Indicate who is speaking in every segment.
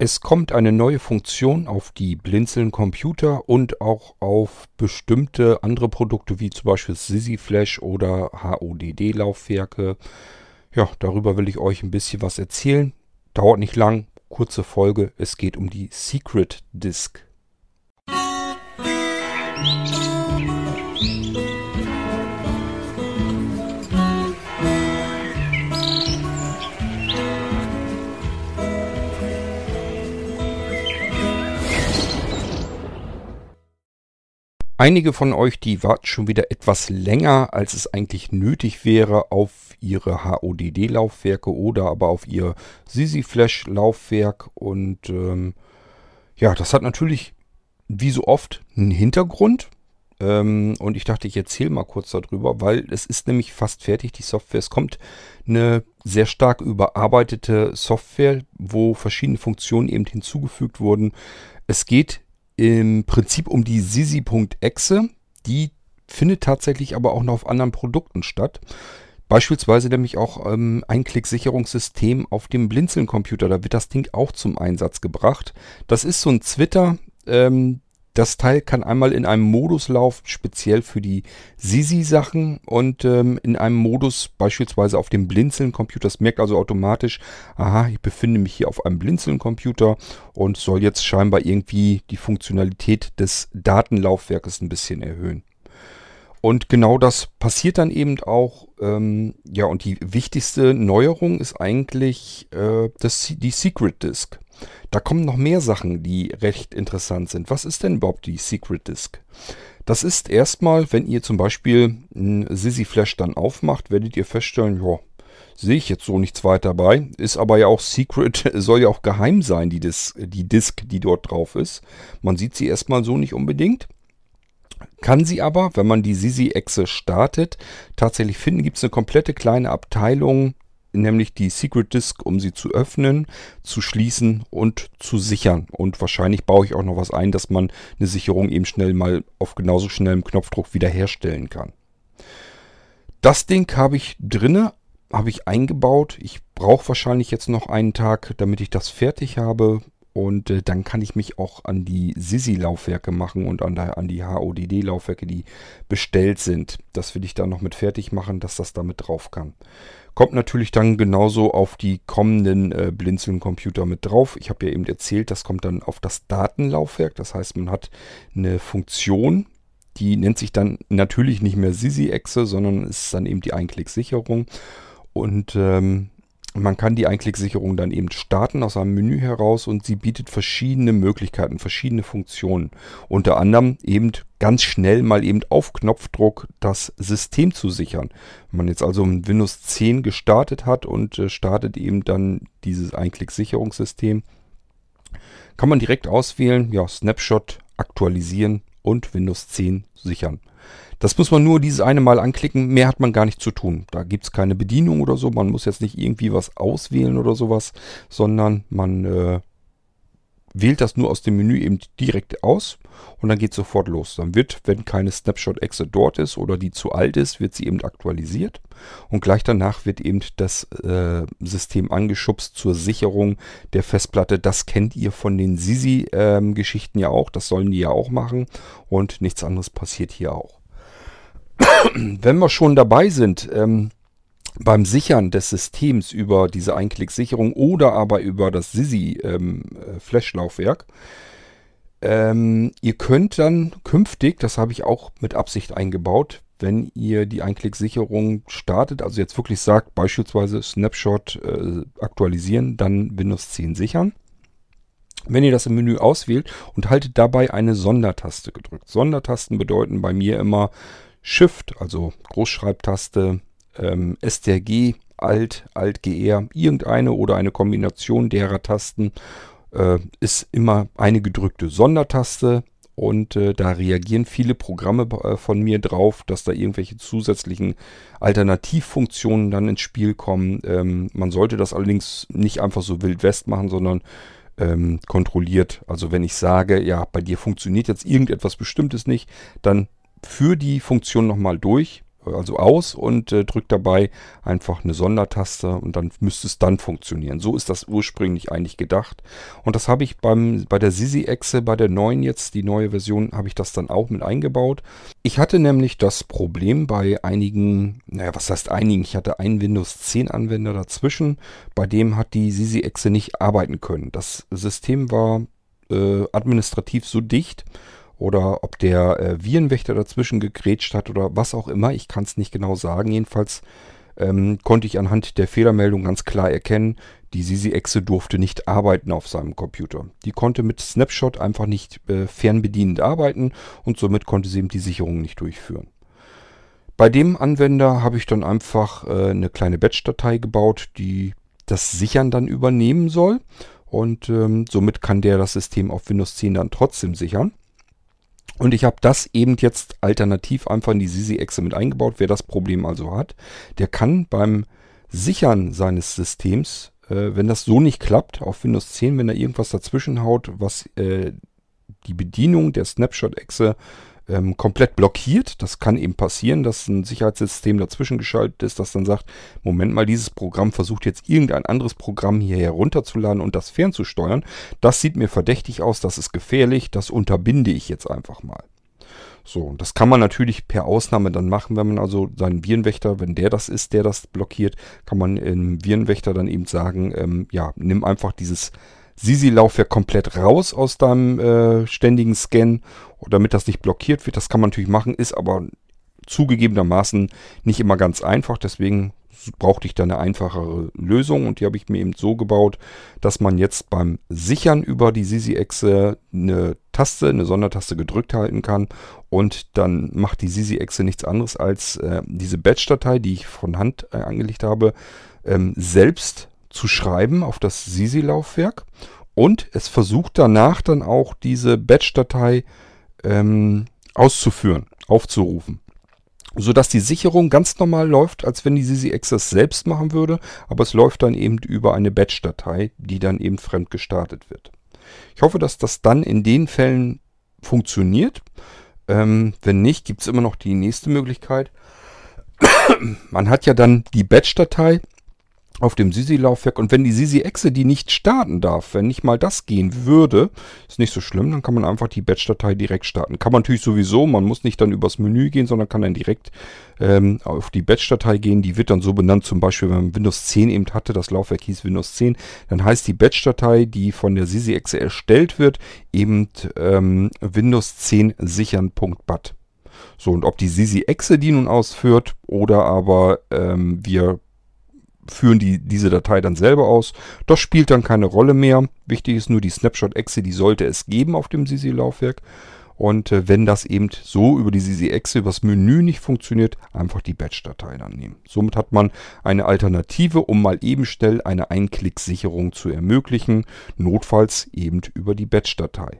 Speaker 1: Es kommt eine neue Funktion auf die Blinzeln Computer und auch auf bestimmte andere Produkte wie zum Beispiel Sisi Flash oder HODD Laufwerke. Ja, darüber will ich euch ein bisschen was erzählen. Dauert nicht lang, kurze Folge. Es geht um die Secret Disk. Musik Einige von euch, die warten schon wieder etwas länger, als es eigentlich nötig wäre, auf ihre HODD-Laufwerke oder aber auf ihr Sisi Flash-Laufwerk. Und ähm, ja, das hat natürlich, wie so oft, einen Hintergrund. Ähm, und ich dachte, ich erzähle mal kurz darüber, weil es ist nämlich fast fertig, die Software. Es kommt eine sehr stark überarbeitete Software, wo verschiedene Funktionen eben hinzugefügt wurden. Es geht im Prinzip um die Sisi.exe. Die findet tatsächlich aber auch noch auf anderen Produkten statt. Beispielsweise nämlich auch ähm, ein Klicksicherungssystem auf dem Blinzeln-Computer. Da wird das Ding auch zum Einsatz gebracht. Das ist so ein Twitter, ähm, das Teil kann einmal in einem Modus laufen, speziell für die Sisi-Sachen und ähm, in einem Modus beispielsweise auf dem Blinzeln-Computer. Das merkt also automatisch, aha, ich befinde mich hier auf einem Blinzeln-Computer und soll jetzt scheinbar irgendwie die Funktionalität des Datenlaufwerkes ein bisschen erhöhen. Und genau das passiert dann eben auch. Ähm, ja, und die wichtigste Neuerung ist eigentlich äh, das, die Secret Disk. Da kommen noch mehr Sachen, die recht interessant sind. Was ist denn überhaupt die Secret Disk? Das ist erstmal, wenn ihr zum Beispiel ein Sisi Flash dann aufmacht, werdet ihr feststellen, ja, sehe ich jetzt so nichts weiter bei. Ist aber ja auch Secret, soll ja auch geheim sein, die, Dis die Disk, die dort drauf ist. Man sieht sie erstmal so nicht unbedingt. Kann sie aber, wenn man die Sisi-Echse startet, tatsächlich finden, gibt es eine komplette kleine Abteilung, nämlich die Secret Disk, um sie zu öffnen, zu schließen und zu sichern. Und wahrscheinlich baue ich auch noch was ein, dass man eine Sicherung eben schnell mal auf genauso schnellem Knopfdruck wiederherstellen kann. Das Ding habe ich drinne, habe ich eingebaut. Ich brauche wahrscheinlich jetzt noch einen Tag, damit ich das fertig habe. Und äh, dann kann ich mich auch an die Sisi-Laufwerke machen und an, der, an die HODD-Laufwerke, die bestellt sind. Das will ich dann noch mit fertig machen, dass das damit drauf kann. Kommt natürlich dann genauso auf die kommenden äh, Blinzeln-Computer mit drauf. Ich habe ja eben erzählt, das kommt dann auf das Datenlaufwerk. Das heißt, man hat eine Funktion, die nennt sich dann natürlich nicht mehr Sisi-Exe, sondern ist dann eben die Einklicksicherung. Und ähm, man kann die Einklicksicherung dann eben starten aus einem Menü heraus und sie bietet verschiedene Möglichkeiten, verschiedene Funktionen. Unter anderem eben ganz schnell mal eben auf Knopfdruck das System zu sichern. Wenn man jetzt also ein Windows 10 gestartet hat und äh, startet eben dann dieses Einklicksicherungssystem, kann man direkt auswählen, ja, Snapshot aktualisieren und Windows 10 sichern. Das muss man nur dieses eine Mal anklicken, mehr hat man gar nicht zu tun. Da gibt es keine Bedienung oder so, man muss jetzt nicht irgendwie was auswählen oder sowas, sondern man äh, wählt das nur aus dem Menü eben direkt aus und dann geht sofort los. Dann wird, wenn keine Snapshot-Exe dort ist oder die zu alt ist, wird sie eben aktualisiert und gleich danach wird eben das äh, System angeschubst zur Sicherung der Festplatte. Das kennt ihr von den Sisi-Geschichten ähm, ja auch, das sollen die ja auch machen und nichts anderes passiert hier auch. Wenn wir schon dabei sind, ähm, beim Sichern des Systems über diese Einklicksicherung oder aber über das Sisi ähm, äh, ähm, ihr könnt dann künftig, das habe ich auch mit Absicht eingebaut, wenn ihr die Einklicksicherung startet, also jetzt wirklich sagt, beispielsweise Snapshot äh, aktualisieren, dann Windows 10 sichern. Wenn ihr das im Menü auswählt und haltet dabei eine Sondertaste gedrückt. Sondertasten bedeuten bei mir immer Shift, also Großschreibtaste, ähm, STRG, Alt, Alt GR, irgendeine oder eine Kombination derer Tasten äh, ist immer eine gedrückte Sondertaste und äh, da reagieren viele Programme äh, von mir drauf, dass da irgendwelche zusätzlichen Alternativfunktionen dann ins Spiel kommen. Ähm, man sollte das allerdings nicht einfach so wild west machen, sondern ähm, kontrolliert. Also wenn ich sage, ja, bei dir funktioniert jetzt irgendetwas Bestimmtes nicht, dann für die Funktion nochmal durch, also aus und äh, drückt dabei einfach eine Sondertaste und dann müsste es dann funktionieren. So ist das ursprünglich eigentlich gedacht. Und das habe ich beim, bei der Sisi-Echse, bei der neuen jetzt, die neue Version, habe ich das dann auch mit eingebaut. Ich hatte nämlich das Problem bei einigen, naja, was heißt einigen? Ich hatte einen Windows 10 Anwender dazwischen, bei dem hat die Sisi-Echse nicht arbeiten können. Das System war äh, administrativ so dicht, oder ob der äh, Virenwächter dazwischen gegrätscht hat oder was auch immer. Ich kann es nicht genau sagen. Jedenfalls ähm, konnte ich anhand der Fehlermeldung ganz klar erkennen, die Sisi-Echse durfte nicht arbeiten auf seinem Computer. Die konnte mit Snapshot einfach nicht äh, fernbedienend arbeiten und somit konnte sie eben die Sicherung nicht durchführen. Bei dem Anwender habe ich dann einfach äh, eine kleine Batch-Datei gebaut, die das Sichern dann übernehmen soll. Und ähm, somit kann der das System auf Windows 10 dann trotzdem sichern. Und ich habe das eben jetzt alternativ einfach in die Sisi-Echse mit eingebaut. Wer das Problem also hat, der kann beim Sichern seines Systems, äh, wenn das so nicht klappt, auf Windows 10, wenn da irgendwas dazwischen haut, was äh, die Bedienung der Snapshot-Echse ähm, komplett blockiert. Das kann eben passieren, dass ein Sicherheitssystem dazwischen geschaltet ist, das dann sagt, Moment mal, dieses Programm versucht jetzt irgendein anderes Programm hier herunterzuladen und das fernzusteuern. Das sieht mir verdächtig aus, das ist gefährlich, das unterbinde ich jetzt einfach mal. So, und das kann man natürlich per Ausnahme dann machen, wenn man also seinen Virenwächter, wenn der das ist, der das blockiert, kann man im Virenwächter dann eben sagen, ähm, ja, nimm einfach dieses Sisi-Laufwerk komplett raus aus deinem äh, ständigen Scan, damit das nicht blockiert wird. Das kann man natürlich machen, ist aber zugegebenermaßen nicht immer ganz einfach. Deswegen brauchte ich da eine einfachere Lösung und die habe ich mir eben so gebaut, dass man jetzt beim Sichern über die Sisi-Echse eine Taste, eine Sondertaste gedrückt halten kann und dann macht die Sisi-Echse nichts anderes als äh, diese Batch-Datei, die ich von Hand äh, angelegt habe, ähm, selbst zu schreiben auf das Sisi-Laufwerk und es versucht danach dann auch diese Batch-Datei ähm, auszuführen, aufzurufen. Sodass die Sicherung ganz normal läuft, als wenn die Sisi Access selbst machen würde, aber es läuft dann eben über eine Batch-Datei, die dann eben fremd gestartet wird. Ich hoffe, dass das dann in den Fällen funktioniert. Ähm, wenn nicht, gibt es immer noch die nächste Möglichkeit. Man hat ja dann die Batch-Datei auf dem Sisi-Laufwerk. Und wenn die Sisi-Exe die nicht starten darf, wenn nicht mal das gehen würde, ist nicht so schlimm, dann kann man einfach die Batch-Datei direkt starten. Kann man natürlich sowieso, man muss nicht dann übers Menü gehen, sondern kann dann direkt ähm, auf die Batch-Datei gehen. Die wird dann so benannt, zum Beispiel, wenn man Windows 10 eben hatte, das Laufwerk hieß Windows 10, dann heißt die Batch-Datei, die von der Sisi-Exe erstellt wird, eben ähm, Windows 10 sichern.bat. So, und ob die Sisi-Exe die nun ausführt oder aber ähm, wir führen die diese Datei dann selber aus. Das spielt dann keine Rolle mehr. Wichtig ist nur die Snapshot-Exe, die sollte es geben auf dem Sisi-Laufwerk. Und äh, wenn das eben so über die Sisi-Exe, übers Menü nicht funktioniert, einfach die Batch-Datei dann nehmen. Somit hat man eine Alternative, um mal eben schnell eine Einklick-Sicherung zu ermöglichen. Notfalls eben über die Batch-Datei.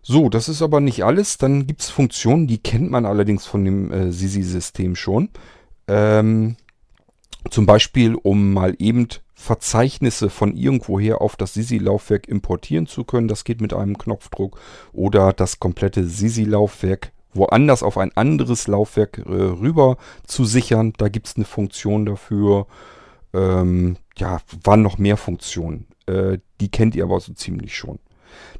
Speaker 1: So, das ist aber nicht alles. Dann gibt es Funktionen, die kennt man allerdings von dem äh, Sisi-System schon. Ähm, zum Beispiel, um mal eben Verzeichnisse von irgendwoher auf das Sisi-Laufwerk importieren zu können. Das geht mit einem Knopfdruck. Oder das komplette Sisi-Laufwerk woanders auf ein anderes Laufwerk äh, rüber zu sichern. Da gibt es eine Funktion dafür. Ähm, ja, waren noch mehr Funktionen. Äh, die kennt ihr aber so ziemlich schon.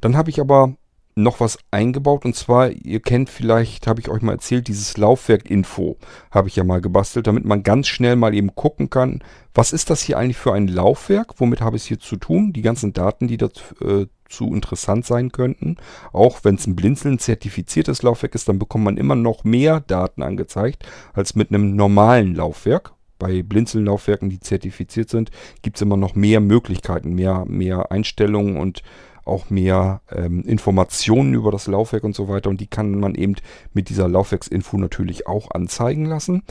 Speaker 1: Dann habe ich aber noch was eingebaut und zwar, ihr kennt vielleicht, habe ich euch mal erzählt, dieses Laufwerk-Info habe ich ja mal gebastelt, damit man ganz schnell mal eben gucken kann, was ist das hier eigentlich für ein Laufwerk, womit habe ich es hier zu tun, die ganzen Daten, die dazu äh, interessant sein könnten. Auch wenn es ein Blinzeln zertifiziertes Laufwerk ist, dann bekommt man immer noch mehr Daten angezeigt als mit einem normalen Laufwerk. Bei Blinzeln-Laufwerken, die zertifiziert sind, gibt es immer noch mehr Möglichkeiten, mehr, mehr Einstellungen und auch mehr ähm, Informationen über das Laufwerk und so weiter. Und die kann man eben mit dieser Laufwerksinfo natürlich auch anzeigen lassen.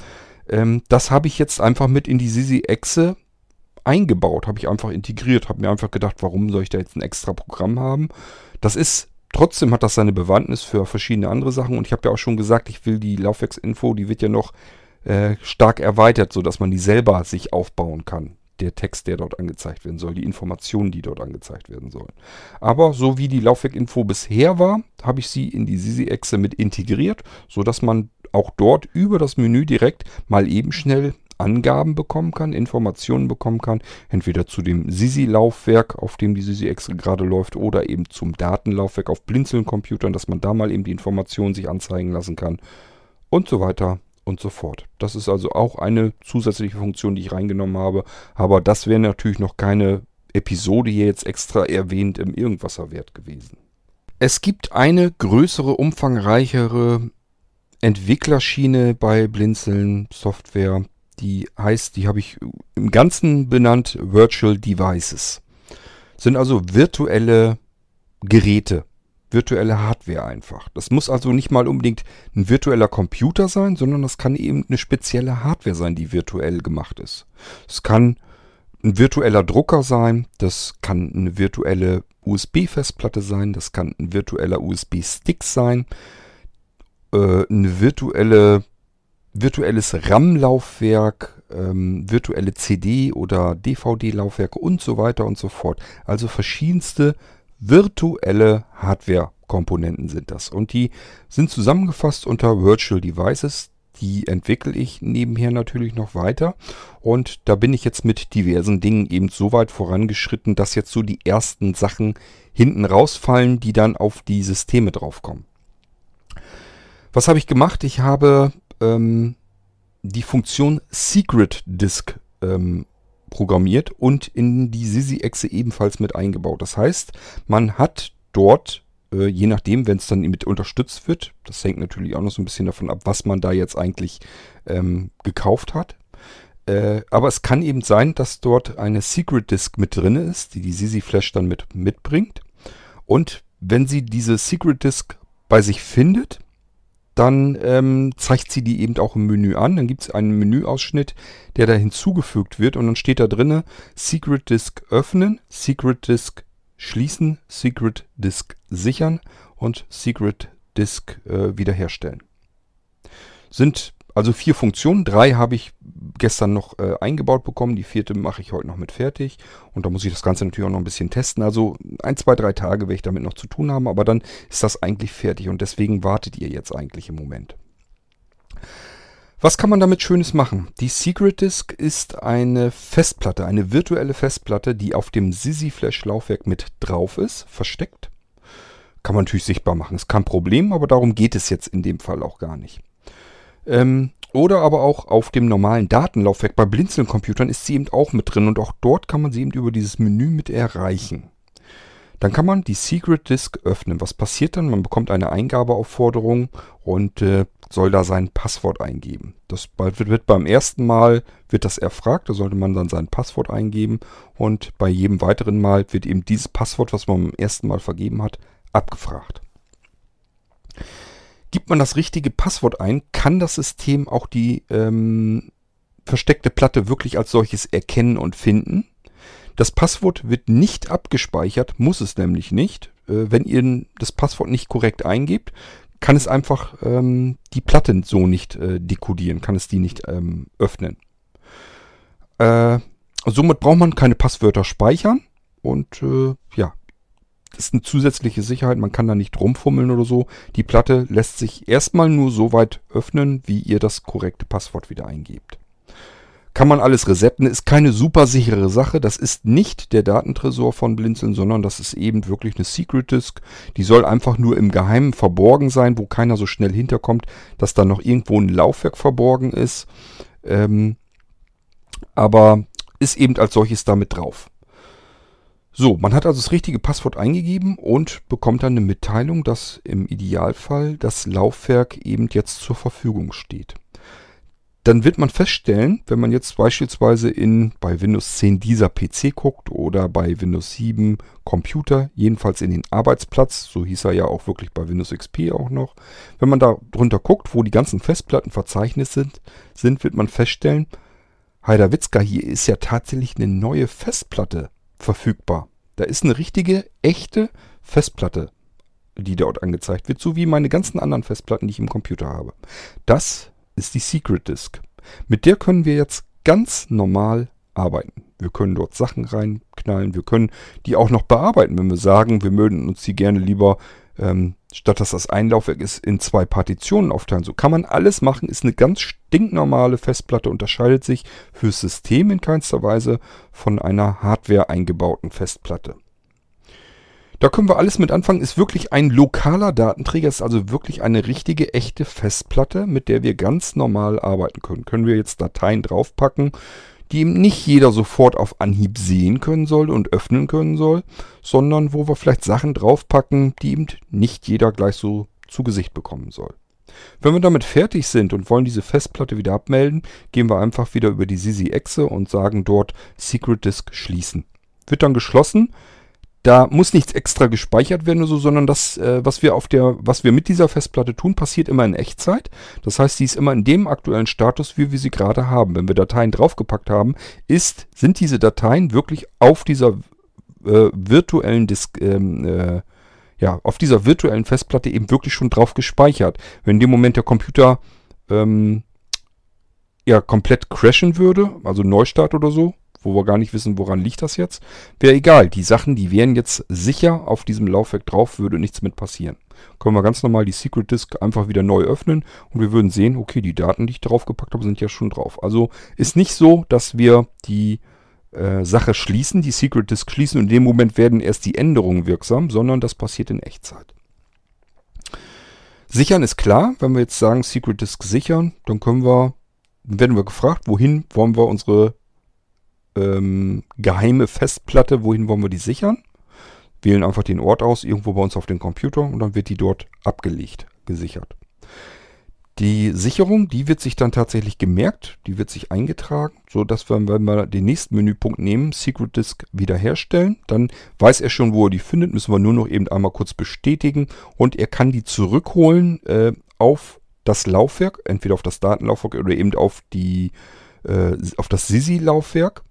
Speaker 1: Ähm, das habe ich jetzt einfach mit in die Sisi-Exe eingebaut, habe ich einfach integriert, habe mir einfach gedacht, warum soll ich da jetzt ein extra Programm haben? Das ist Trotzdem hat das seine Bewandtnis für verschiedene andere Sachen und ich habe ja auch schon gesagt, ich will die Laufwerksinfo, die wird ja noch äh, stark erweitert, sodass man die selber sich aufbauen kann der Text, der dort angezeigt werden soll, die Informationen, die dort angezeigt werden sollen. Aber so wie die Laufwerkinfo bisher war, habe ich sie in die Sisi-Exe mit integriert, sodass man auch dort über das Menü direkt mal eben schnell Angaben bekommen kann, Informationen bekommen kann, entweder zu dem Sisi-Laufwerk, auf dem die Sisi Excel gerade läuft, oder eben zum Datenlaufwerk auf Blinzeln-Computern, dass man da mal eben die Informationen sich anzeigen lassen kann und so weiter und so fort. Das ist also auch eine zusätzliche Funktion, die ich reingenommen habe, aber das wäre natürlich noch keine Episode hier jetzt extra erwähnt im Irgendwasserwert gewesen. Es gibt eine größere, umfangreichere Entwicklerschiene bei Blinzeln Software. Die heißt, die habe ich im Ganzen benannt Virtual Devices. Sind also virtuelle Geräte, virtuelle Hardware einfach. Das muss also nicht mal unbedingt ein virtueller Computer sein, sondern das kann eben eine spezielle Hardware sein, die virtuell gemacht ist. Es kann ein virtueller Drucker sein, das kann eine virtuelle USB-Festplatte sein, das kann ein virtueller USB-Stick sein, äh, eine virtuelle virtuelles RAM-Laufwerk, ähm, virtuelle CD- oder DVD-Laufwerke und so weiter und so fort. Also verschiedenste virtuelle Hardware-Komponenten sind das. Und die sind zusammengefasst unter Virtual Devices. Die entwickle ich nebenher natürlich noch weiter. Und da bin ich jetzt mit diversen Dingen eben so weit vorangeschritten, dass jetzt so die ersten Sachen hinten rausfallen, die dann auf die Systeme draufkommen. Was habe ich gemacht? Ich habe ähm, die Funktion Secret Disk ähm, programmiert und in die Sisi-Exe ebenfalls mit eingebaut. Das heißt, man hat dort, äh, je nachdem, wenn es dann mit unterstützt wird, das hängt natürlich auch noch so ein bisschen davon ab, was man da jetzt eigentlich ähm, gekauft hat. Äh, aber es kann eben sein, dass dort eine Secret Disk mit drin ist, die die Sisi Flash dann mit mitbringt. Und wenn sie diese Secret Disk bei sich findet, dann ähm, zeigt sie die eben auch im Menü an. Dann gibt es einen Menüausschnitt, der da hinzugefügt wird und dann steht da drinne Secret Disk öffnen, Secret Disk schließen, Secret Disk sichern und Secret Disk äh, wiederherstellen. Sind also vier Funktionen. Drei habe ich gestern noch äh, eingebaut bekommen. Die vierte mache ich heute noch mit fertig. Und da muss ich das Ganze natürlich auch noch ein bisschen testen. Also ein, zwei, drei Tage werde ich damit noch zu tun haben. Aber dann ist das eigentlich fertig. Und deswegen wartet ihr jetzt eigentlich im Moment. Was kann man damit Schönes machen? Die Secret Disk ist eine Festplatte, eine virtuelle Festplatte, die auf dem Sisi Flash Laufwerk mit drauf ist, versteckt. Kann man natürlich sichtbar machen, ist kein Problem, aber darum geht es jetzt in dem Fall auch gar nicht. Ähm, oder aber auch auf dem normalen Datenlaufwerk bei Blinzeln-Computern ist sie eben auch mit drin und auch dort kann man sie eben über dieses Menü mit erreichen. Dann kann man die Secret Disk öffnen. Was passiert dann? Man bekommt eine Eingabeaufforderung und äh, soll da sein Passwort eingeben. Das wird, wird beim ersten Mal wird das erfragt, da sollte man dann sein Passwort eingeben und bei jedem weiteren Mal wird eben dieses Passwort, was man beim ersten Mal vergeben hat, abgefragt. Gibt man das richtige Passwort ein, kann das System auch die ähm, versteckte Platte wirklich als solches erkennen und finden. Das Passwort wird nicht abgespeichert, muss es nämlich nicht. Äh, wenn ihr das Passwort nicht korrekt eingebt, kann es einfach ähm, die Platte so nicht äh, dekodieren, kann es die nicht ähm, öffnen. Äh, somit braucht man keine Passwörter speichern und äh, ja, ist eine zusätzliche Sicherheit, man kann da nicht rumfummeln oder so. Die Platte lässt sich erstmal nur so weit öffnen, wie ihr das korrekte Passwort wieder eingebt. Kann man alles resetten, ist keine super sichere Sache. Das ist nicht der Datentresor von Blinzeln, sondern das ist eben wirklich eine Secret Disk. Die soll einfach nur im Geheimen verborgen sein, wo keiner so schnell hinterkommt, dass da noch irgendwo ein Laufwerk verborgen ist. Ähm, aber ist eben als solches damit drauf. So, man hat also das richtige Passwort eingegeben und bekommt dann eine Mitteilung, dass im Idealfall das Laufwerk eben jetzt zur Verfügung steht. Dann wird man feststellen, wenn man jetzt beispielsweise in bei Windows 10 dieser PC guckt oder bei Windows 7 Computer, jedenfalls in den Arbeitsplatz, so hieß er ja auch wirklich bei Windows XP auch noch, wenn man da drunter guckt, wo die ganzen Festplatten verzeichnet sind, sind wird man feststellen, Heiderwitzka, hier ist ja tatsächlich eine neue Festplatte verfügbar. Da ist eine richtige, echte Festplatte, die dort angezeigt wird, so wie meine ganzen anderen Festplatten, die ich im Computer habe. Das ist die Secret Disk. Mit der können wir jetzt ganz normal arbeiten. Wir können dort Sachen reinknallen, wir können die auch noch bearbeiten, wenn wir sagen, wir mögen uns die gerne lieber ähm, statt dass das ein Laufwerk ist, in zwei Partitionen aufteilen. So kann man alles machen, ist eine ganz stinknormale Festplatte, unterscheidet sich fürs System in keinster Weise von einer Hardware eingebauten Festplatte. Da können wir alles mit anfangen. Ist wirklich ein lokaler Datenträger, ist also wirklich eine richtige, echte Festplatte, mit der wir ganz normal arbeiten können. Können wir jetzt Dateien draufpacken, die eben nicht jeder sofort auf Anhieb sehen können soll und öffnen können soll, sondern wo wir vielleicht Sachen draufpacken, die eben nicht jeder gleich so zu Gesicht bekommen soll. Wenn wir damit fertig sind und wollen diese Festplatte wieder abmelden, gehen wir einfach wieder über die Sisi-Exe und sagen dort Secret Disk schließen. Wird dann geschlossen. Da muss nichts extra gespeichert werden so, sondern das, äh, was wir auf der, was wir mit dieser Festplatte tun, passiert immer in Echtzeit. Das heißt, sie ist immer in dem aktuellen Status, wie wir sie gerade haben. Wenn wir Dateien draufgepackt haben, ist, sind diese Dateien wirklich auf dieser äh, virtuellen Disk, ähm, äh, ja, auf dieser virtuellen Festplatte eben wirklich schon drauf gespeichert. Wenn in dem Moment der Computer ähm, ja komplett crashen würde, also Neustart oder so, wo wir gar nicht wissen, woran liegt das jetzt, wäre egal. Die Sachen, die wären jetzt sicher auf diesem Laufwerk drauf, würde nichts mit passieren. Können wir ganz normal die Secret Disk einfach wieder neu öffnen und wir würden sehen, okay, die Daten, die ich draufgepackt habe, sind ja schon drauf. Also ist nicht so, dass wir die äh, Sache schließen, die Secret Disk schließen und in dem Moment werden erst die Änderungen wirksam, sondern das passiert in Echtzeit. Sichern ist klar, wenn wir jetzt sagen Secret Disk sichern, dann können wir, werden wir gefragt, wohin wollen wir unsere ähm, geheime Festplatte, wohin wollen wir die sichern? Wählen einfach den Ort aus, irgendwo bei uns auf dem Computer und dann wird die dort abgelegt, gesichert. Die Sicherung, die wird sich dann tatsächlich gemerkt, die wird sich eingetragen, so dass wir, wenn wir den nächsten Menüpunkt nehmen, Secret Disk wiederherstellen, dann weiß er schon, wo er die findet, müssen wir nur noch eben einmal kurz bestätigen und er kann die zurückholen äh, auf das Laufwerk, entweder auf das Datenlaufwerk oder eben auf die äh, auf das SISI-Laufwerk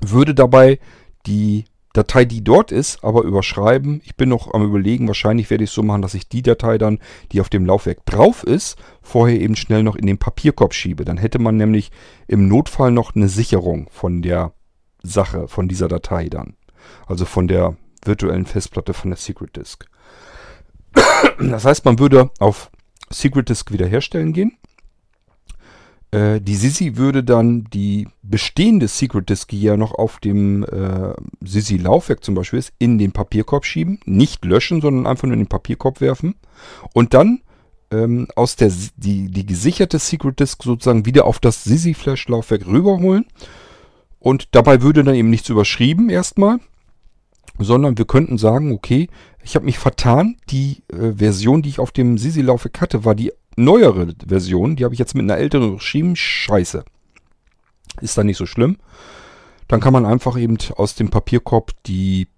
Speaker 1: würde dabei die Datei, die dort ist, aber überschreiben. Ich bin noch am überlegen, wahrscheinlich werde ich es so machen, dass ich die Datei dann, die auf dem Laufwerk drauf ist, vorher eben schnell noch in den Papierkorb schiebe. Dann hätte man nämlich im Notfall noch eine Sicherung von der Sache, von dieser Datei dann. Also von der virtuellen Festplatte von der Secret Disk. Das heißt, man würde auf Secret Disk wiederherstellen gehen äh, die Sisi würde dann die bestehende Secret Disk, die ja noch auf dem äh, Sisi-Laufwerk zum Beispiel ist, in den Papierkorb schieben. Nicht löschen, sondern einfach nur in den Papierkorb werfen. Und dann ähm, aus der die, die gesicherte Secret Disk sozusagen wieder auf das Sisi-Flash-Laufwerk rüberholen. Und dabei würde dann eben nichts überschrieben erstmal, sondern wir könnten sagen, okay, ich habe mich vertan, die äh, Version, die ich auf dem Sisi-Laufwerk hatte, war die neuere Version, die habe ich jetzt mit einer älteren geschrieben. Scheiße. Ist da nicht so schlimm. Dann kann man einfach eben aus dem Papierkorb die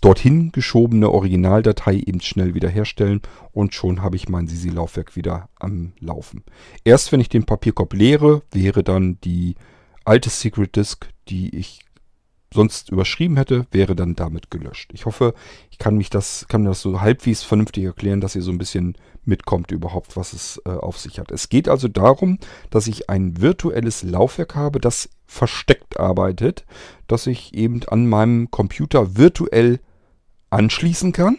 Speaker 1: dorthin geschobene Originaldatei eben schnell wiederherstellen und schon habe ich mein Sisi-Laufwerk wieder am Laufen. Erst wenn ich den Papierkorb leere, wäre dann die alte Secret Disk, die ich sonst überschrieben hätte, wäre dann damit gelöscht. Ich hoffe, ich kann mich das, kann das so halbwegs vernünftig erklären, dass ihr so ein bisschen mitkommt überhaupt, was es äh, auf sich hat. Es geht also darum, dass ich ein virtuelles Laufwerk habe, das versteckt arbeitet, das ich eben an meinem Computer virtuell anschließen kann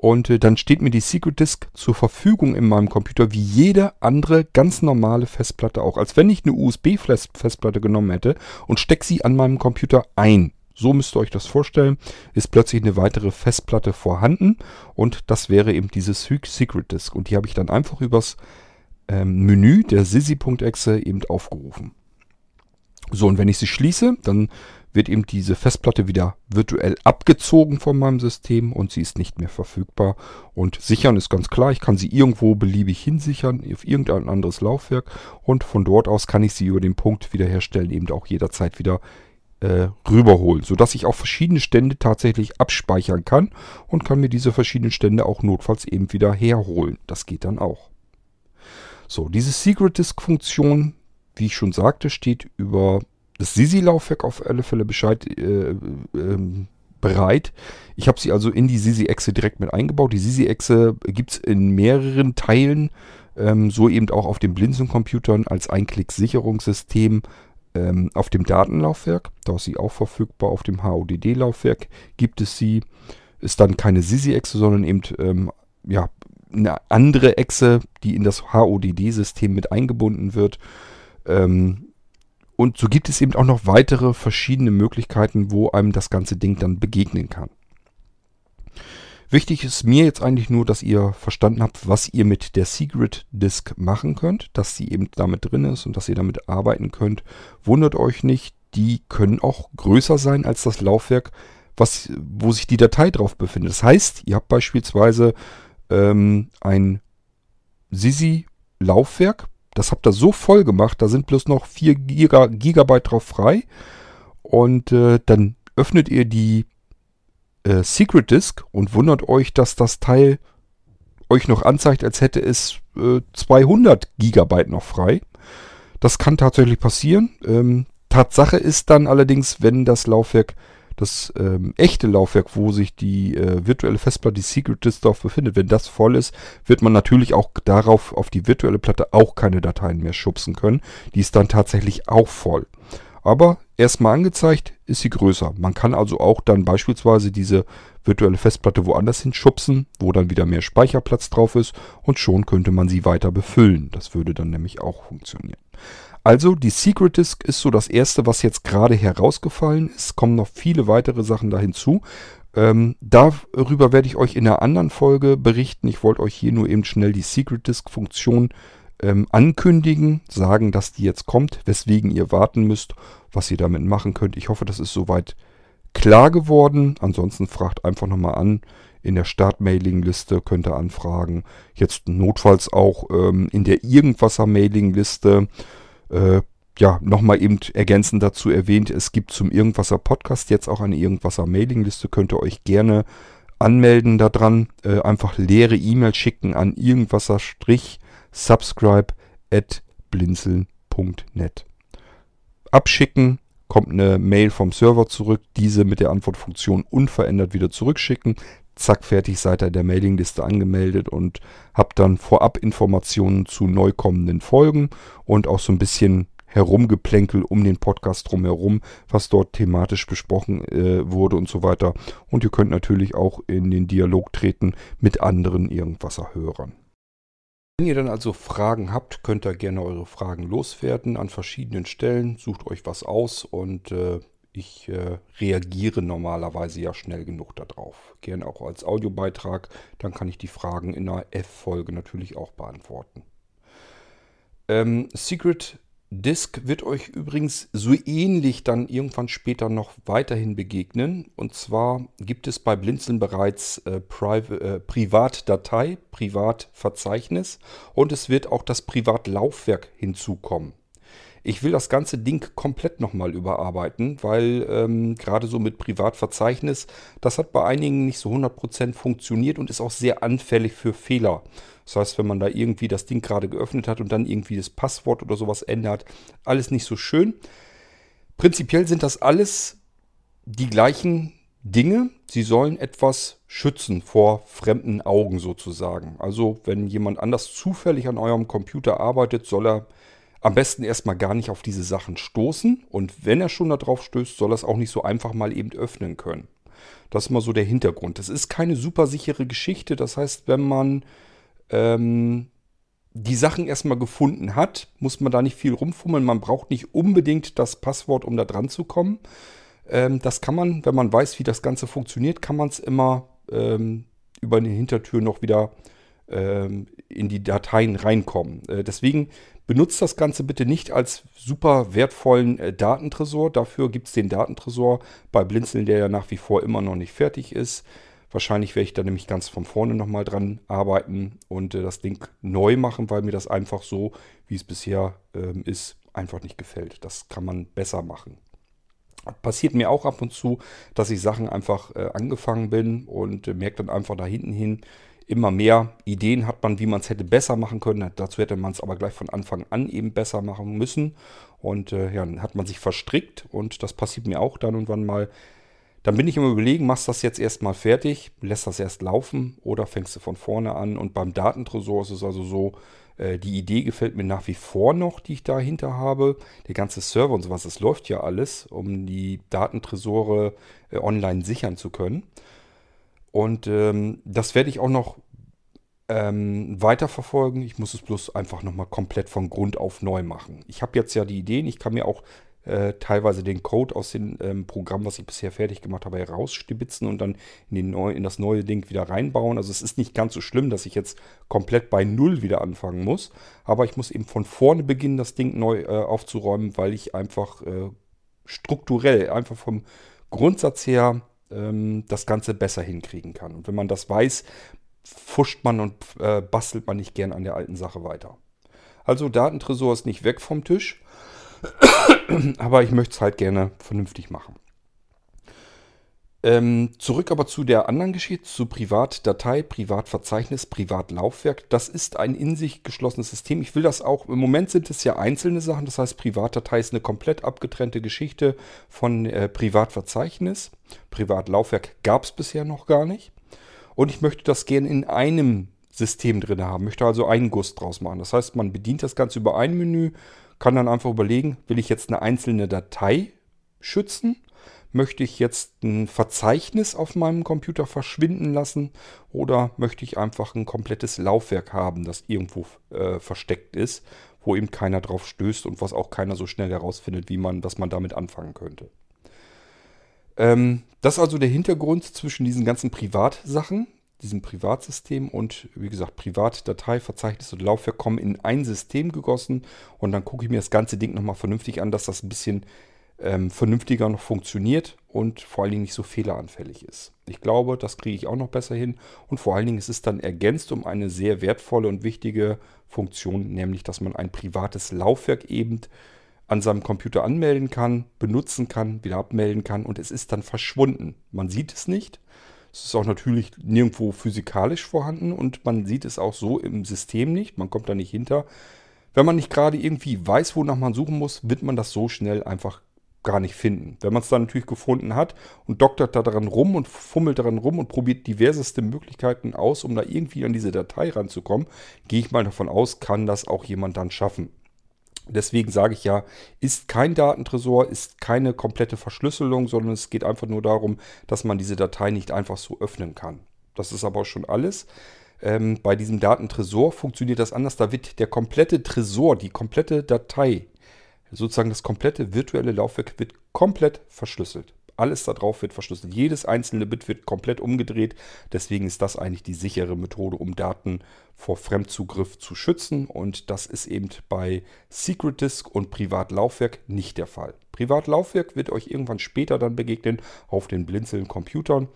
Speaker 1: und äh, dann steht mir die Secret Disk zur Verfügung in meinem Computer wie jede andere ganz normale Festplatte auch. Als wenn ich eine USB-Festplatte genommen hätte und stecke sie an meinem Computer ein. So müsst ihr euch das vorstellen. Ist plötzlich eine weitere Festplatte vorhanden und das wäre eben diese Secret Disk. Und die habe ich dann einfach übers ähm, Menü der sisi.exe eben aufgerufen. So, und wenn ich sie schließe, dann wird eben diese Festplatte wieder virtuell abgezogen von meinem System und sie ist nicht mehr verfügbar. Und sichern ist ganz klar, ich kann sie irgendwo beliebig hinsichern auf irgendein anderes Laufwerk und von dort aus kann ich sie über den Punkt wiederherstellen, eben auch jederzeit wieder äh, rüberholen, sodass ich auch verschiedene Stände tatsächlich abspeichern kann und kann mir diese verschiedenen Stände auch notfalls eben wieder herholen. Das geht dann auch. So, diese Secret Disk Funktion, wie ich schon sagte, steht über das Sisi-Laufwerk auf alle Fälle Bescheid äh, äh, bereit. Ich habe sie also in die Sisi-Echse direkt mit eingebaut. Die Sisi-Echse gibt es in mehreren Teilen, ähm, so eben auch auf den Blinzeln-Computern als Einklick-Sicherungssystem ähm, auf dem Datenlaufwerk. Da ist sie auch verfügbar. Auf dem HODD-Laufwerk gibt es sie. Ist dann keine Sisi-Echse, sondern eben ähm, ja, eine andere Echse, die in das HODD-System mit eingebunden wird. Ähm, und so gibt es eben auch noch weitere verschiedene Möglichkeiten, wo einem das ganze Ding dann begegnen kann. Wichtig ist mir jetzt eigentlich nur, dass ihr verstanden habt, was ihr mit der Secret Disk machen könnt, dass sie eben damit drin ist und dass ihr damit arbeiten könnt. Wundert euch nicht, die können auch größer sein als das Laufwerk, was, wo sich die Datei drauf befindet. Das heißt, ihr habt beispielsweise ähm, ein Sisi-Laufwerk, das habt ihr so voll gemacht, da sind bloß noch 4 Giga, Gigabyte drauf frei. Und äh, dann öffnet ihr die äh, Secret Disk und wundert euch, dass das Teil euch noch anzeigt, als hätte es äh, 200 Gigabyte noch frei. Das kann tatsächlich passieren. Ähm, Tatsache ist dann allerdings, wenn das Laufwerk, das ähm, echte Laufwerk, wo sich die äh, virtuelle Festplatte, die Secret Disk drauf befindet, wenn das voll ist, wird man natürlich auch darauf, auf die virtuelle Platte auch keine Dateien mehr schubsen können. Die ist dann tatsächlich auch voll. Aber erstmal angezeigt ist sie größer. Man kann also auch dann beispielsweise diese virtuelle Festplatte woanders hinschubsen, wo dann wieder mehr Speicherplatz drauf ist und schon könnte man sie weiter befüllen. Das würde dann nämlich auch funktionieren. Also die Secret Disk ist so das erste, was jetzt gerade herausgefallen ist. Kommen noch viele weitere Sachen da hinzu. Ähm, darüber werde ich euch in einer anderen Folge berichten. Ich wollte euch hier nur eben schnell die Secret Disk Funktion ähm, ankündigen, sagen, dass die jetzt kommt, weswegen ihr warten müsst, was ihr damit machen könnt. Ich hoffe, das ist soweit klar geworden. Ansonsten fragt einfach nochmal an. In der Start-Mailing-Liste könnt ihr anfragen. Jetzt notfalls auch ähm, in der Irgendwasser-Mailing-Liste. Äh, ja, nochmal eben ergänzend dazu erwähnt, es gibt zum Irgendwasser Podcast jetzt auch eine Irgendwasser Mailingliste. Könnt ihr euch gerne anmelden daran. Äh, einfach leere E-Mail schicken an irgendwasser-subscribe at blinzeln.net. Abschicken, kommt eine Mail vom Server zurück, diese mit der Antwortfunktion unverändert wieder zurückschicken. Zack, fertig seid ihr der Mailingliste angemeldet und habt dann vorab Informationen zu neu kommenden Folgen und auch so ein bisschen Herumgeplänkel um den Podcast drumherum, was dort thematisch besprochen äh, wurde und so weiter. Und ihr könnt natürlich auch in den Dialog treten mit anderen Irgendwasser-Hörern. Wenn ihr dann also Fragen habt, könnt ihr gerne eure Fragen loswerden an verschiedenen Stellen. Sucht euch was aus und äh, ich äh, reagiere normalerweise ja schnell genug darauf. Gerne auch als Audiobeitrag, dann kann ich die Fragen in einer F-Folge natürlich auch beantworten. Ähm, Secret Disk wird euch übrigens so ähnlich dann irgendwann später noch weiterhin begegnen. Und zwar gibt es bei Blinzeln bereits äh, äh, Privatdatei, Privatverzeichnis und es wird auch das Privatlaufwerk hinzukommen. Ich will das ganze Ding komplett nochmal überarbeiten, weil ähm, gerade so mit Privatverzeichnis, das hat bei einigen nicht so 100% funktioniert und ist auch sehr anfällig für Fehler. Das heißt, wenn man da irgendwie das Ding gerade geöffnet hat und dann irgendwie das Passwort oder sowas ändert, alles nicht so schön. Prinzipiell sind das alles die gleichen Dinge. Sie sollen etwas schützen vor fremden Augen sozusagen. Also wenn jemand anders zufällig an eurem Computer arbeitet, soll er am besten erstmal gar nicht auf diese Sachen stoßen. Und wenn er schon darauf stößt, soll er es auch nicht so einfach mal eben öffnen können. Das ist mal so der Hintergrund. Das ist keine super sichere Geschichte. Das heißt, wenn man ähm, die Sachen erstmal gefunden hat, muss man da nicht viel rumfummeln. Man braucht nicht unbedingt das Passwort, um da dran zu kommen. Ähm, das kann man, wenn man weiß, wie das Ganze funktioniert, kann man es immer ähm, über eine Hintertür noch wieder ähm, in die Dateien reinkommen. Äh, deswegen Benutzt das Ganze bitte nicht als super wertvollen äh, Datentresor. Dafür gibt es den Datentresor bei Blinzeln, der ja nach wie vor immer noch nicht fertig ist. Wahrscheinlich werde ich da nämlich ganz von vorne nochmal dran arbeiten und äh, das Ding neu machen, weil mir das einfach so, wie es bisher ähm, ist, einfach nicht gefällt. Das kann man besser machen. Passiert mir auch ab und zu, dass ich Sachen einfach äh, angefangen bin und äh, merke dann einfach da hinten hin, immer mehr Ideen hat man, wie man es hätte besser machen können. Dazu hätte man es aber gleich von Anfang an eben besser machen müssen. Und äh, ja, dann hat man sich verstrickt und das passiert mir auch dann und wann mal. Dann bin ich immer überlegen, machst du das jetzt erstmal fertig, lässt das erst laufen oder fängst du von vorne an. Und beim Datentresor ist es also so, äh, die Idee gefällt mir nach wie vor noch, die ich dahinter habe. Der ganze Server und sowas, das läuft ja alles, um die Datentresore äh, online sichern zu können. Und ähm, das werde ich auch noch ähm, weiterverfolgen. Ich muss es bloß einfach nochmal komplett von Grund auf neu machen. Ich habe jetzt ja die Ideen, ich kann mir auch äh, teilweise den Code aus dem ähm, Programm, was ich bisher fertig gemacht habe, herausstibitzen und dann in, neu, in das neue Ding wieder reinbauen. Also es ist nicht ganz so schlimm, dass ich jetzt komplett bei Null wieder anfangen muss. Aber ich muss eben von vorne beginnen, das Ding neu äh, aufzuräumen, weil ich einfach äh, strukturell, einfach vom Grundsatz her ähm, das Ganze besser hinkriegen kann. Und wenn man das weiß, fuscht man und äh, bastelt man nicht gern an der alten Sache weiter. Also Datentresor ist nicht weg vom Tisch. aber ich möchte es halt gerne vernünftig machen. Ähm, zurück aber zu der anderen Geschichte, zu Privatdatei, Privatverzeichnis, Privatlaufwerk. Das ist ein in sich geschlossenes System. Ich will das auch, im Moment sind es ja einzelne Sachen, das heißt Privatdatei ist eine komplett abgetrennte Geschichte von äh, Privatverzeichnis. Privatlaufwerk gab es bisher noch gar nicht. Und ich möchte das gerne in einem System drin haben, möchte also einen Guss draus machen. Das heißt, man bedient das Ganze über ein Menü kann dann einfach überlegen, will ich jetzt eine einzelne Datei schützen? Möchte ich jetzt ein Verzeichnis auf meinem Computer verschwinden lassen? Oder möchte ich einfach ein komplettes Laufwerk haben, das irgendwo äh, versteckt ist, wo eben keiner drauf stößt und was auch keiner so schnell herausfindet, wie man, dass man damit anfangen könnte? Ähm, das ist also der Hintergrund zwischen diesen ganzen Privatsachen, diesem Privatsystem und wie gesagt, Privatdatei, Verzeichnis und Laufwerk kommen in ein System gegossen und dann gucke ich mir das ganze Ding nochmal vernünftig an, dass das ein bisschen ähm, vernünftiger noch funktioniert und vor allen Dingen nicht so fehleranfällig ist. Ich glaube, das kriege ich auch noch besser hin und vor allen Dingen ist es dann ergänzt um eine sehr wertvolle und wichtige Funktion, nämlich dass man ein privates Laufwerk eben an seinem Computer anmelden kann, benutzen kann, wieder abmelden kann und es ist dann verschwunden. Man sieht es nicht, es ist auch natürlich nirgendwo physikalisch vorhanden und man sieht es auch so im System nicht. Man kommt da nicht hinter. Wenn man nicht gerade irgendwie weiß, wonach man suchen muss, wird man das so schnell einfach gar nicht finden. Wenn man es dann natürlich gefunden hat und doktert da dran rum und fummelt daran rum und probiert diverseste Möglichkeiten aus, um da irgendwie an diese Datei ranzukommen, gehe ich mal davon aus, kann das auch jemand dann schaffen. Deswegen sage ich ja, ist kein Datentresor, ist keine komplette Verschlüsselung, sondern es geht einfach nur darum, dass man diese Datei nicht einfach so öffnen kann. Das ist aber schon alles. Ähm, bei diesem Datentresor funktioniert das anders. Da wird der komplette Tresor, die komplette Datei, sozusagen das komplette virtuelle Laufwerk wird komplett verschlüsselt. Alles da drauf wird verschlüsselt. Jedes einzelne Bit wird komplett umgedreht. Deswegen ist das eigentlich die sichere Methode, um Daten vor Fremdzugriff zu schützen. Und das ist eben bei Secret Disk und Privatlaufwerk nicht der Fall. Privatlaufwerk wird euch irgendwann später dann begegnen auf den blinzeln Computern.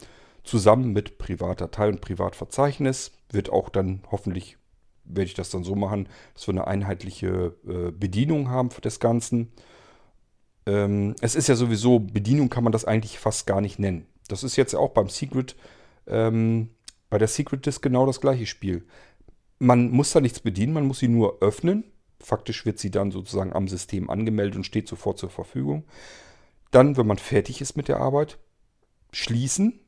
Speaker 1: Zusammen mit Privatdatei und Privatverzeichnis wird auch dann hoffentlich werde ich das dann so machen, dass wir eine einheitliche äh, Bedienung haben des Ganzen. Ähm, es ist ja sowieso, Bedienung kann man das eigentlich fast gar nicht nennen. Das ist jetzt auch beim Secret, ähm, bei der Secret Disk genau das gleiche Spiel. Man muss da nichts bedienen, man muss sie nur öffnen. Faktisch wird sie dann sozusagen am System angemeldet und steht sofort zur Verfügung. Dann, wenn man fertig ist mit der Arbeit, schließen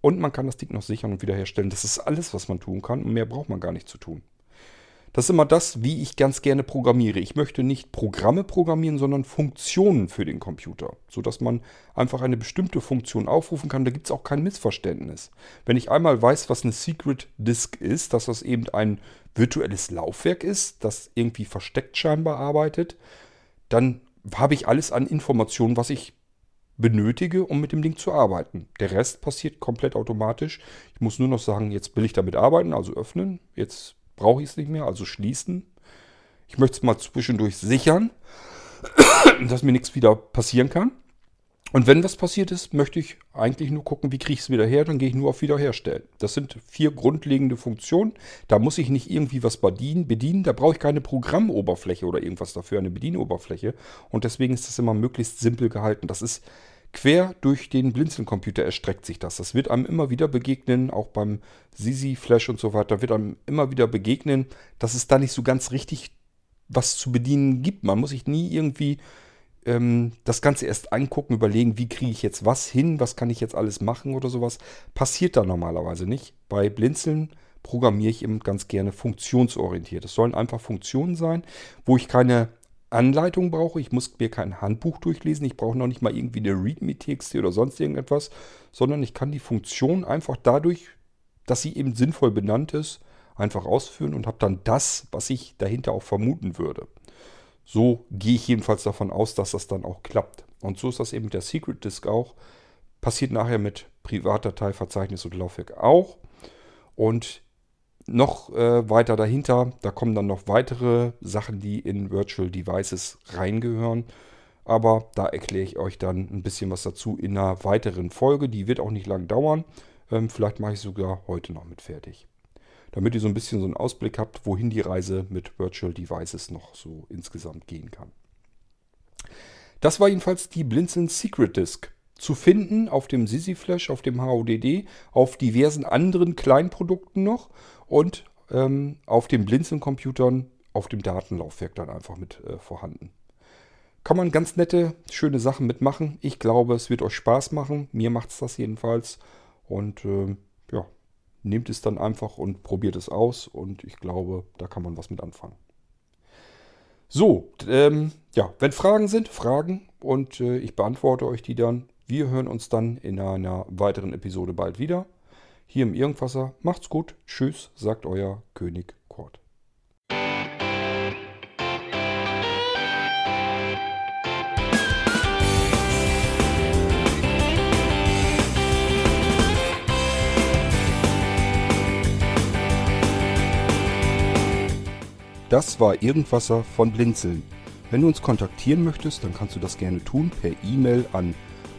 Speaker 1: und man kann das Ding noch sichern und wiederherstellen. Das ist alles, was man tun kann und mehr braucht man gar nicht zu tun. Das ist immer das, wie ich ganz gerne programmiere. Ich möchte nicht Programme programmieren, sondern Funktionen für den Computer, sodass man einfach eine bestimmte Funktion aufrufen kann. Da gibt es auch kein Missverständnis. Wenn ich einmal weiß, was eine Secret Disk ist, dass das eben ein virtuelles Laufwerk ist, das irgendwie versteckt scheinbar arbeitet, dann habe ich alles an Informationen, was ich benötige, um mit dem Ding zu arbeiten. Der Rest passiert komplett automatisch. Ich muss nur noch sagen, jetzt will ich damit arbeiten, also öffnen. Jetzt brauche ich es nicht mehr, also schließen. Ich möchte es mal zwischendurch sichern, dass mir nichts wieder passieren kann. Und wenn was passiert ist, möchte ich eigentlich nur gucken, wie kriege ich es wieder her. Dann gehe ich nur auf Wiederherstellen. Das sind vier grundlegende Funktionen. Da muss ich nicht irgendwie was bedienen. Da brauche ich keine Programmoberfläche oder irgendwas dafür, eine Bedienoberfläche. Und deswegen ist das immer möglichst simpel gehalten. Das ist Quer durch den Blinzeln-Computer erstreckt sich das. Das wird einem immer wieder begegnen, auch beim Sisi Flash und so weiter, wird einem immer wieder begegnen, dass es da nicht so ganz richtig was zu bedienen gibt. Man muss sich nie irgendwie ähm, das Ganze erst angucken, überlegen, wie kriege ich jetzt was hin, was kann ich jetzt alles machen oder sowas. Passiert da normalerweise nicht. Bei Blinzeln programmiere ich eben ganz gerne funktionsorientiert. Es sollen einfach Funktionen sein, wo ich keine Anleitung brauche. Ich muss mir kein Handbuch durchlesen. Ich brauche noch nicht mal irgendwie eine README-TXT oder sonst irgendetwas, sondern ich kann die Funktion einfach dadurch, dass sie eben sinnvoll benannt ist, einfach ausführen und habe dann das, was ich dahinter auch vermuten würde. So gehe ich jedenfalls davon aus, dass das dann auch klappt. Und so ist das eben mit der Secret Disk auch. Passiert nachher mit Privatdateiverzeichnis und Laufwerk auch. Und noch äh, weiter dahinter, da kommen dann noch weitere Sachen, die in Virtual Devices reingehören. Aber da erkläre ich euch dann ein bisschen was dazu in einer weiteren Folge. Die wird auch nicht lang dauern. Ähm, vielleicht mache ich sogar heute noch mit fertig. Damit ihr so ein bisschen so einen Ausblick habt, wohin die Reise mit Virtual Devices noch so insgesamt gehen kann. Das war jedenfalls die Blinzeln Secret Disk. Zu finden auf dem Sisi Flash, auf dem HODD, auf diversen anderen Kleinprodukten noch und ähm, auf den Blinzeln-Computern auf dem Datenlaufwerk dann einfach mit äh, vorhanden. Kann man ganz nette, schöne Sachen mitmachen. Ich glaube, es wird euch Spaß machen. Mir macht es das jedenfalls. Und äh, ja, nehmt es dann einfach und probiert es aus. Und ich glaube, da kann man was mit anfangen. So, ähm, ja, wenn Fragen sind, Fragen und äh, ich beantworte euch die dann. Wir hören uns dann in einer weiteren Episode bald wieder. Hier im Irgendwasser. Macht's gut. Tschüss, sagt euer König Kurt. Das war Irgendwasser von Blinzeln. Wenn du uns kontaktieren möchtest, dann kannst du das gerne tun per E-Mail an